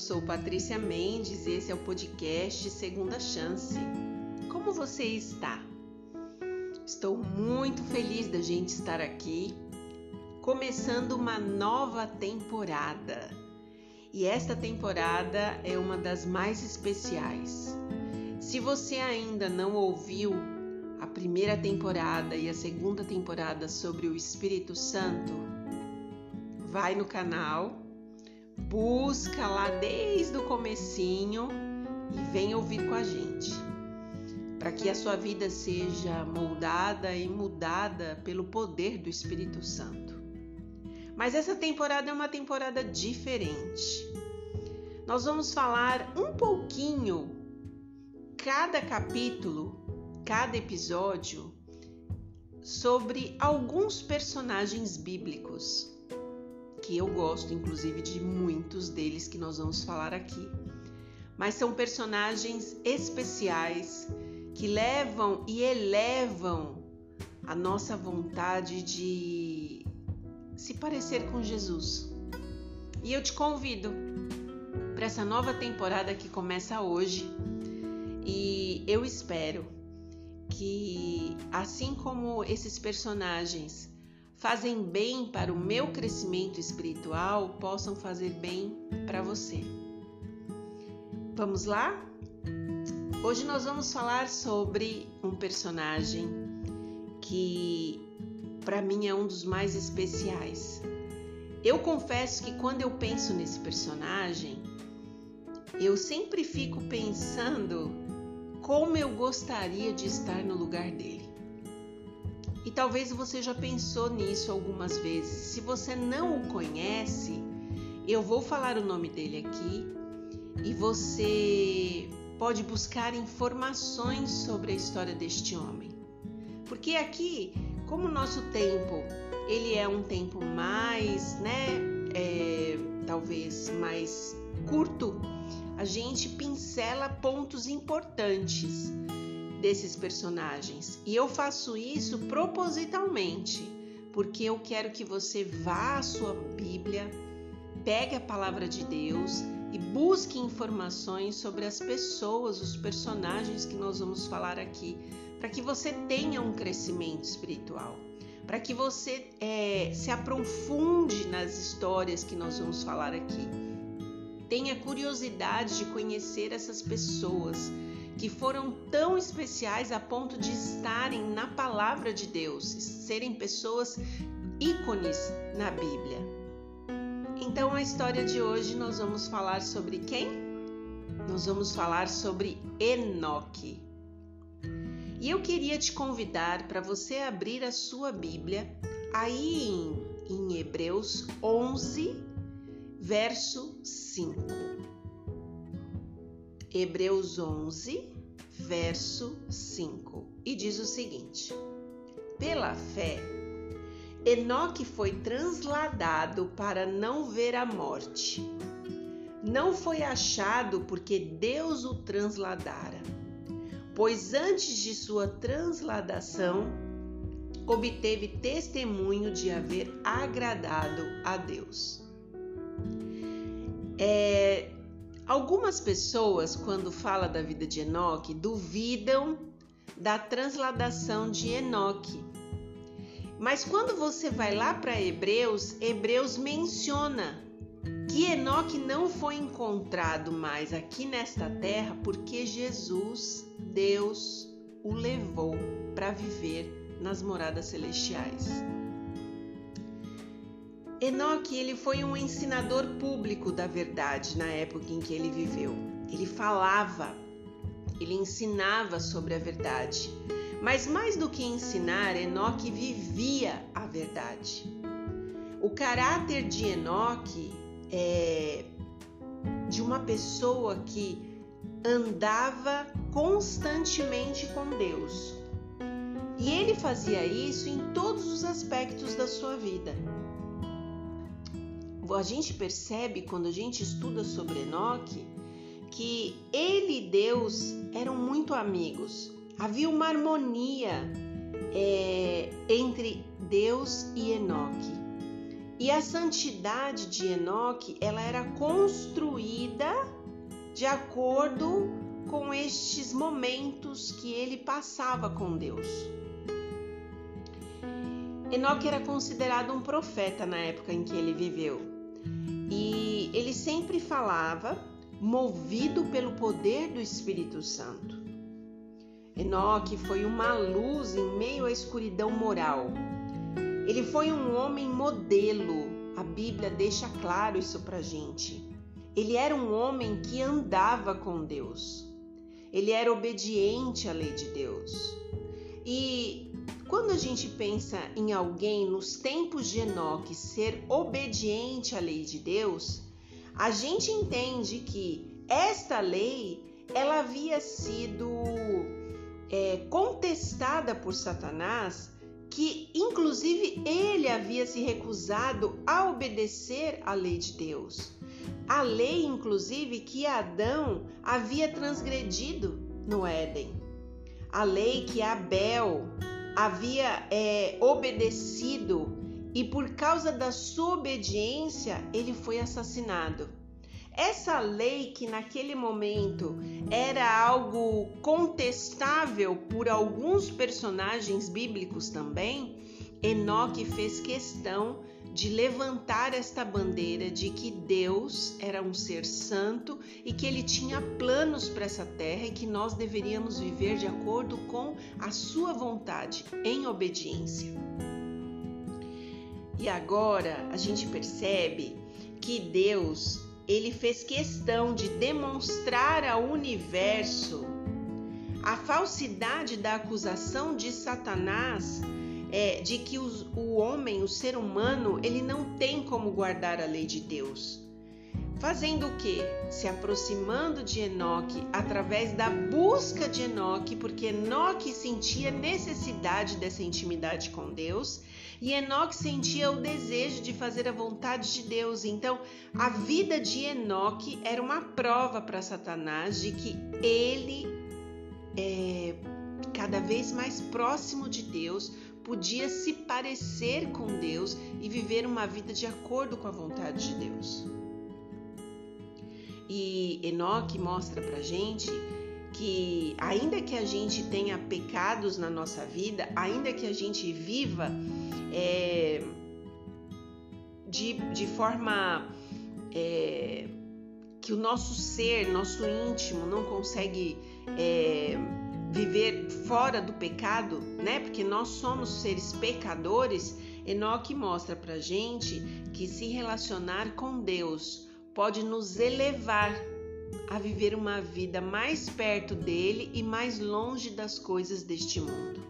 sou Patrícia Mendes e esse é o podcast Segunda Chance. Como você está? Estou muito feliz da gente estar aqui, começando uma nova temporada. E esta temporada é uma das mais especiais. Se você ainda não ouviu a primeira temporada e a segunda temporada sobre o Espírito Santo, vai no canal busca lá desde o comecinho e vem ouvir com a gente, para que a sua vida seja moldada e mudada pelo poder do Espírito Santo. Mas essa temporada é uma temporada diferente. Nós vamos falar um pouquinho, cada capítulo, cada episódio, sobre alguns personagens bíblicos que eu gosto, inclusive, de muitos deles que nós vamos falar aqui. Mas são personagens especiais que levam e elevam a nossa vontade de se parecer com Jesus. E eu te convido para essa nova temporada que começa hoje. E eu espero que, assim como esses personagens fazem bem para o meu crescimento espiritual possam fazer bem para você. Vamos lá? Hoje nós vamos falar sobre um personagem que para mim é um dos mais especiais. Eu confesso que quando eu penso nesse personagem, eu sempre fico pensando como eu gostaria de estar no lugar dele. E talvez você já pensou nisso algumas vezes. Se você não o conhece, eu vou falar o nome dele aqui e você pode buscar informações sobre a história deste homem. Porque aqui, como o nosso tempo, ele é um tempo mais, né, é, talvez mais curto, a gente pincela pontos importantes desses personagens. E eu faço isso propositalmente, porque eu quero que você vá à sua Bíblia, pegue a palavra de Deus e busque informações sobre as pessoas, os personagens que nós vamos falar aqui, para que você tenha um crescimento espiritual, para que você é, se aprofunde nas histórias que nós vamos falar aqui. Tenha curiosidade de conhecer essas pessoas que foram tão especiais a ponto de estarem na palavra de Deus, serem pessoas ícones na Bíblia. Então, a história de hoje nós vamos falar sobre quem? Nós vamos falar sobre Enoque. E eu queria te convidar para você abrir a sua Bíblia aí em, em Hebreus 11, verso 5. Hebreus 11, verso 5, e diz o seguinte: Pela fé, Enoque foi transladado para não ver a morte. Não foi achado porque Deus o transladara, pois antes de sua transladação, obteve testemunho de haver agradado a Deus. É, Algumas pessoas, quando fala da vida de Enoque, duvidam da transladação de Enoque. Mas quando você vai lá para Hebreus, Hebreus menciona que Enoque não foi encontrado mais aqui nesta terra porque Jesus, Deus, o levou para viver nas moradas celestiais. Enoque ele foi um ensinador público da verdade na época em que ele viveu. Ele falava, ele ensinava sobre a verdade. Mas mais do que ensinar, Enoque vivia a verdade. O caráter de Enoque é de uma pessoa que andava constantemente com Deus. E ele fazia isso em todos os aspectos da sua vida a gente percebe quando a gente estuda sobre Enoque que ele e Deus eram muito amigos. Havia uma harmonia é, entre Deus e Enoque. E a santidade de Enoque, ela era construída de acordo com estes momentos que ele passava com Deus. Enoque era considerado um profeta na época em que ele viveu. E ele sempre falava movido pelo poder do Espírito Santo. Enoque foi uma luz em meio à escuridão moral ele foi um homem modelo. A Bíblia deixa claro isso pra gente. Ele era um homem que andava com Deus. Ele era obediente à lei de Deus. E quando a gente pensa em alguém nos tempos de Enoque ser obediente à lei de Deus, a gente entende que esta lei ela havia sido é, contestada por Satanás que inclusive ele havia se recusado a obedecer à lei de Deus. A lei, inclusive, que Adão havia transgredido no Éden. A lei que Abel havia é, obedecido e por causa da sua obediência ele foi assassinado. Essa lei, que naquele momento era algo contestável por alguns personagens bíblicos também, Enoque fez questão de levantar esta bandeira de que Deus era um ser santo e que ele tinha planos para essa terra e que nós deveríamos viver de acordo com a sua vontade, em obediência. E agora a gente percebe que Deus ele fez questão de demonstrar ao universo a falsidade da acusação de Satanás é, de que os, o homem, o ser humano, ele não tem como guardar a lei de Deus. Fazendo o que? Se aproximando de Enoque através da busca de Enoque, porque Enoque sentia necessidade dessa intimidade com Deus e Enoque sentia o desejo de fazer a vontade de Deus. Então, a vida de Enoque era uma prova para Satanás de que ele, é, cada vez mais próximo de Deus, podia se parecer com Deus e viver uma vida de acordo com a vontade de Deus. E Enoque mostra para gente que, ainda que a gente tenha pecados na nossa vida, ainda que a gente viva é, de, de forma é, que o nosso ser, nosso íntimo não consegue é, viver fora do pecado, né? Porque nós somos seres pecadores. Enoque mostra pra gente que se relacionar com Deus pode nos elevar a viver uma vida mais perto dele e mais longe das coisas deste mundo.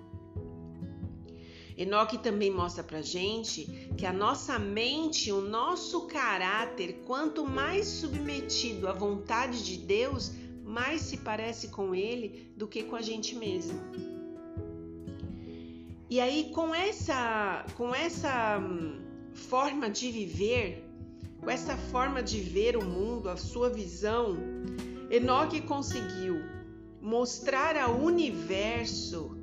Enoque também mostra pra gente que a nossa mente, o nosso caráter, quanto mais submetido à vontade de Deus, mais se parece com ele do que com a gente mesmo. E aí com essa com essa hum, forma de viver, com essa forma de ver o mundo, a sua visão, Enoque conseguiu mostrar ao universo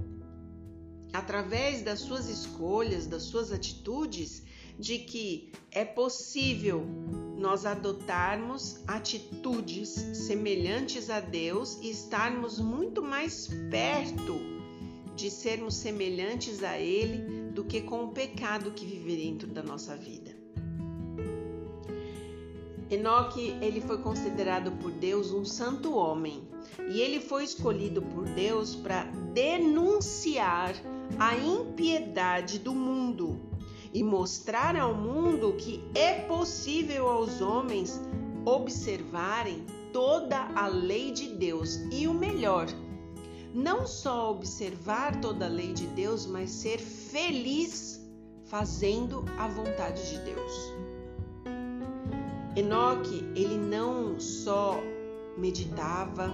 através das suas escolhas, das suas atitudes, de que é possível nós adotarmos atitudes semelhantes a Deus e estarmos muito mais perto de sermos semelhantes a Ele do que com o pecado que vive dentro da nossa vida. Enoque, ele foi considerado por Deus um santo homem e ele foi escolhido por Deus para denunciar a impiedade do mundo e mostrar ao mundo que é possível aos homens observarem toda a lei de Deus e o melhor, não só observar toda a lei de Deus, mas ser feliz fazendo a vontade de Deus. Enoque, ele não só meditava,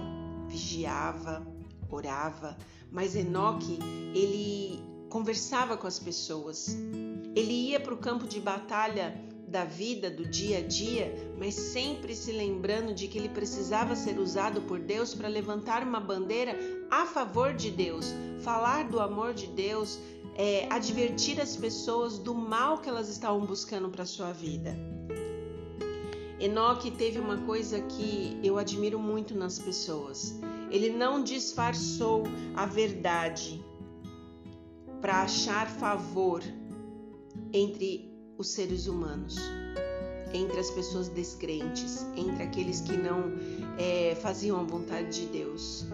vigiava, orava, mas Enoque, ele conversava com as pessoas. Ele ia para o campo de batalha da vida, do dia a dia, mas sempre se lembrando de que ele precisava ser usado por Deus para levantar uma bandeira a favor de Deus, falar do amor de Deus, é, advertir as pessoas do mal que elas estavam buscando para sua vida. Enoque teve uma coisa que eu admiro muito nas pessoas. Ele não disfarçou a verdade para achar favor entre os seres humanos, entre as pessoas descrentes, entre aqueles que não é, faziam a vontade de Deus.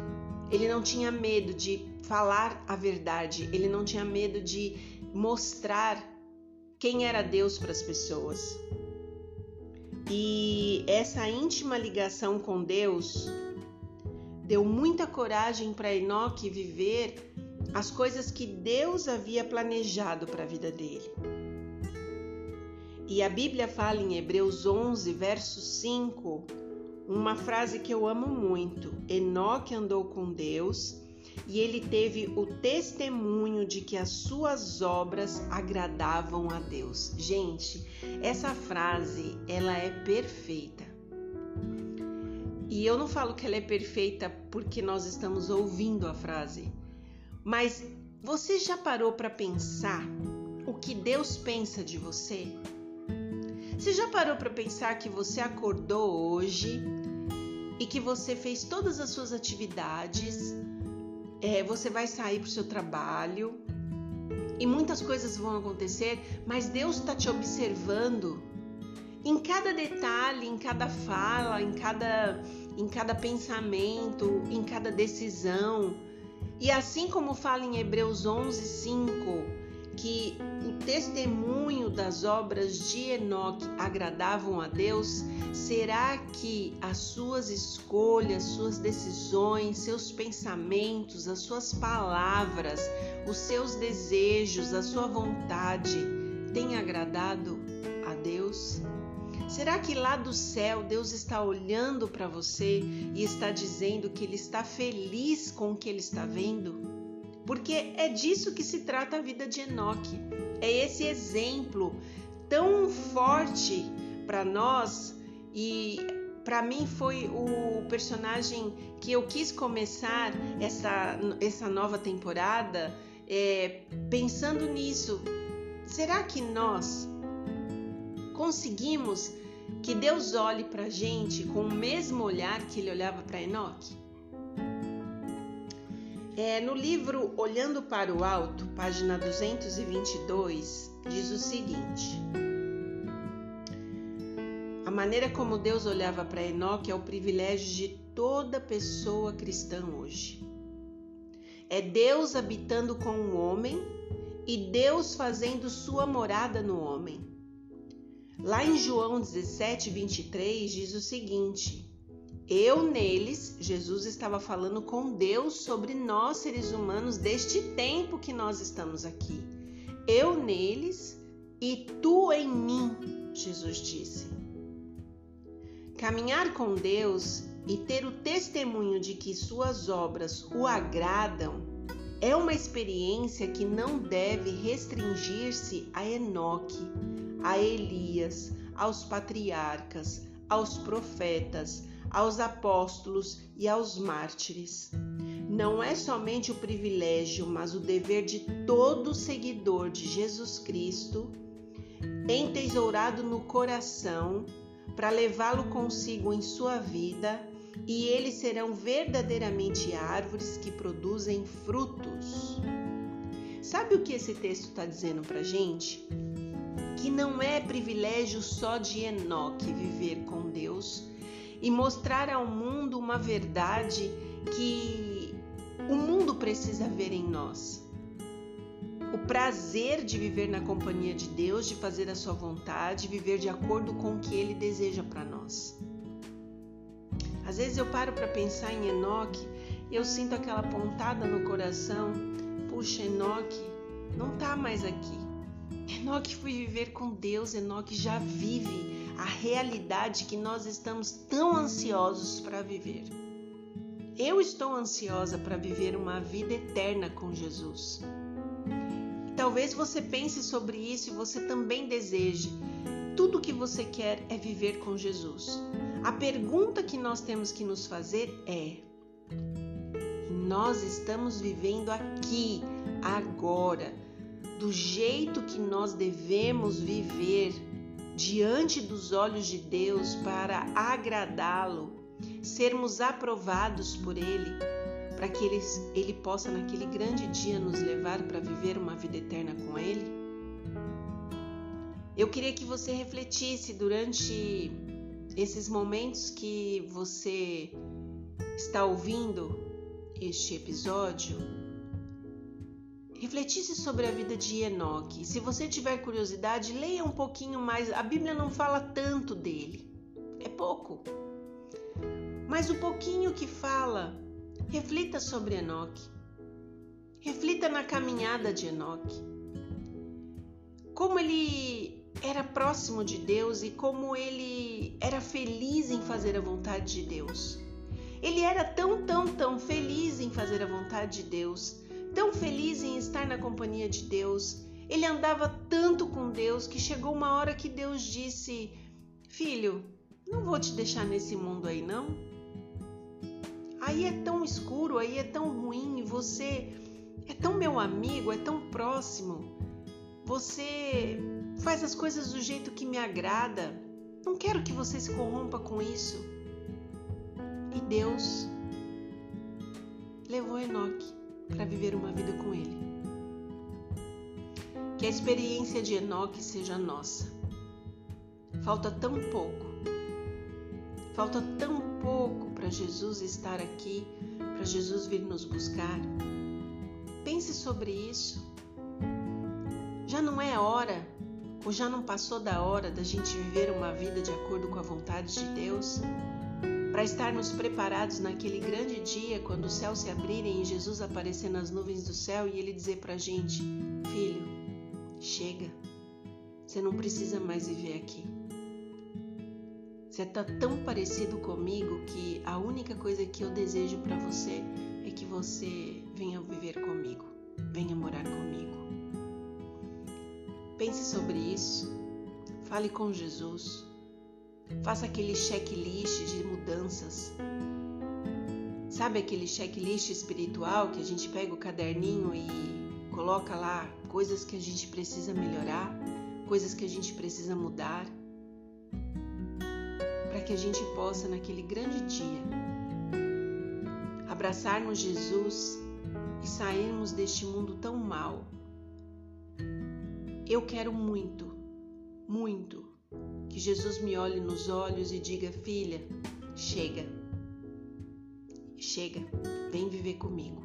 Ele não tinha medo de falar a verdade, ele não tinha medo de mostrar quem era Deus para as pessoas. E essa íntima ligação com Deus deu muita coragem para Enoque viver as coisas que Deus havia planejado para a vida dele. E a Bíblia fala em Hebreus 11, verso 5, uma frase que eu amo muito. Enoque andou com Deus e ele teve o testemunho de que as suas obras agradavam a Deus. Gente, essa frase, ela é perfeita. E eu não falo que ela é perfeita porque nós estamos ouvindo a frase, mas você já parou para pensar o que Deus pensa de você? Você já parou para pensar que você acordou hoje e que você fez todas as suas atividades é, você vai sair para o seu trabalho e muitas coisas vão acontecer, mas Deus está te observando em cada detalhe, em cada fala, em cada, em cada pensamento, em cada decisão. E assim como fala em Hebreus 11, 5, que o testemunho das obras de Enoque agradavam a Deus, será que as suas escolhas, suas decisões, seus pensamentos, as suas palavras, os seus desejos, a sua vontade têm agradado a Deus? Será que lá do céu Deus está olhando para você e está dizendo que Ele está feliz com o que Ele está vendo? porque é disso que se trata a vida de Enoque. É esse exemplo tão forte para nós e para mim foi o personagem que eu quis começar essa, essa nova temporada é, pensando nisso. Será que nós conseguimos que Deus olhe para a gente com o mesmo olhar que ele olhava para Enoque? É, no livro Olhando para o Alto, página 222, diz o seguinte: A maneira como Deus olhava para Enoque é o privilégio de toda pessoa cristã hoje. É Deus habitando com o homem e Deus fazendo sua morada no homem. Lá em João 17, 23, diz o seguinte: eu neles, Jesus estava falando com Deus sobre nós seres humanos deste tempo que nós estamos aqui. Eu neles e tu em mim, Jesus disse. Caminhar com Deus e ter o testemunho de que suas obras o agradam é uma experiência que não deve restringir-se a Enoque, a Elias, aos patriarcas, aos profetas, aos apóstolos e aos mártires. Não é somente o privilégio, mas o dever de todo seguidor de Jesus Cristo, entesourado no coração, para levá-lo consigo em sua vida, e eles serão verdadeiramente árvores que produzem frutos. Sabe o que esse texto está dizendo para gente? Que não é privilégio só de Enoque viver com Deus, e mostrar ao mundo uma verdade que o mundo precisa ver em nós. O prazer de viver na companhia de Deus, de fazer a sua vontade, viver de acordo com o que ele deseja para nós. Às vezes eu paro para pensar em Enoque e eu sinto aquela pontada no coração. Puxa, Enoque não está mais aqui. Enoque foi viver com Deus, Enoque já vive a realidade que nós estamos tão ansiosos para viver. Eu estou ansiosa para viver uma vida eterna com Jesus. Talvez você pense sobre isso e você também deseje. Tudo que você quer é viver com Jesus. A pergunta que nós temos que nos fazer é: nós estamos vivendo aqui, agora, do jeito que nós devemos viver diante dos olhos de Deus para agradá-lo, sermos aprovados por Ele, para que ele, ele possa naquele grande dia nos levar para viver uma vida eterna com Ele? Eu queria que você refletisse durante esses momentos que você está ouvindo este episódio refletisse sobre a vida de Enoque. Se você tiver curiosidade, leia um pouquinho mais. A Bíblia não fala tanto dele, é pouco. Mas o pouquinho que fala, reflita sobre Enoque. Reflita na caminhada de Enoque. Como ele era próximo de Deus e como ele era feliz em fazer a vontade de Deus. Ele era tão, tão, tão feliz em fazer a vontade de Deus tão feliz em estar na companhia de Deus. Ele andava tanto com Deus que chegou uma hora que Deus disse: Filho, não vou te deixar nesse mundo aí não. Aí é tão escuro, aí é tão ruim, você é tão meu amigo, é tão próximo. Você faz as coisas do jeito que me agrada. Não quero que você se corrompa com isso. E Deus levou Enoque para viver uma vida com Ele. Que a experiência de Enoque seja nossa. Falta tão pouco, falta tão pouco para Jesus estar aqui, para Jesus vir nos buscar. Pense sobre isso. Já não é hora, ou já não passou da hora da gente viver uma vida de acordo com a vontade de Deus? Para estarmos preparados naquele grande dia quando os céus se abrirem e Jesus aparecer nas nuvens do céu e ele dizer para a gente: Filho, chega, você não precisa mais viver aqui. Você está tão parecido comigo que a única coisa que eu desejo para você é que você venha viver comigo, venha morar comigo. Pense sobre isso, fale com Jesus. Faça aquele checklist de mudanças. Sabe aquele checklist espiritual que a gente pega o caderninho e coloca lá coisas que a gente precisa melhorar, coisas que a gente precisa mudar, para que a gente possa, naquele grande dia, abraçarmos Jesus e sairmos deste mundo tão mal. Eu quero muito, muito que Jesus me olhe nos olhos e diga: Filha, chega, chega, vem viver comigo.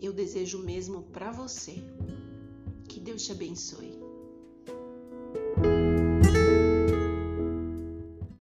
Eu desejo mesmo para você. Que Deus te abençoe.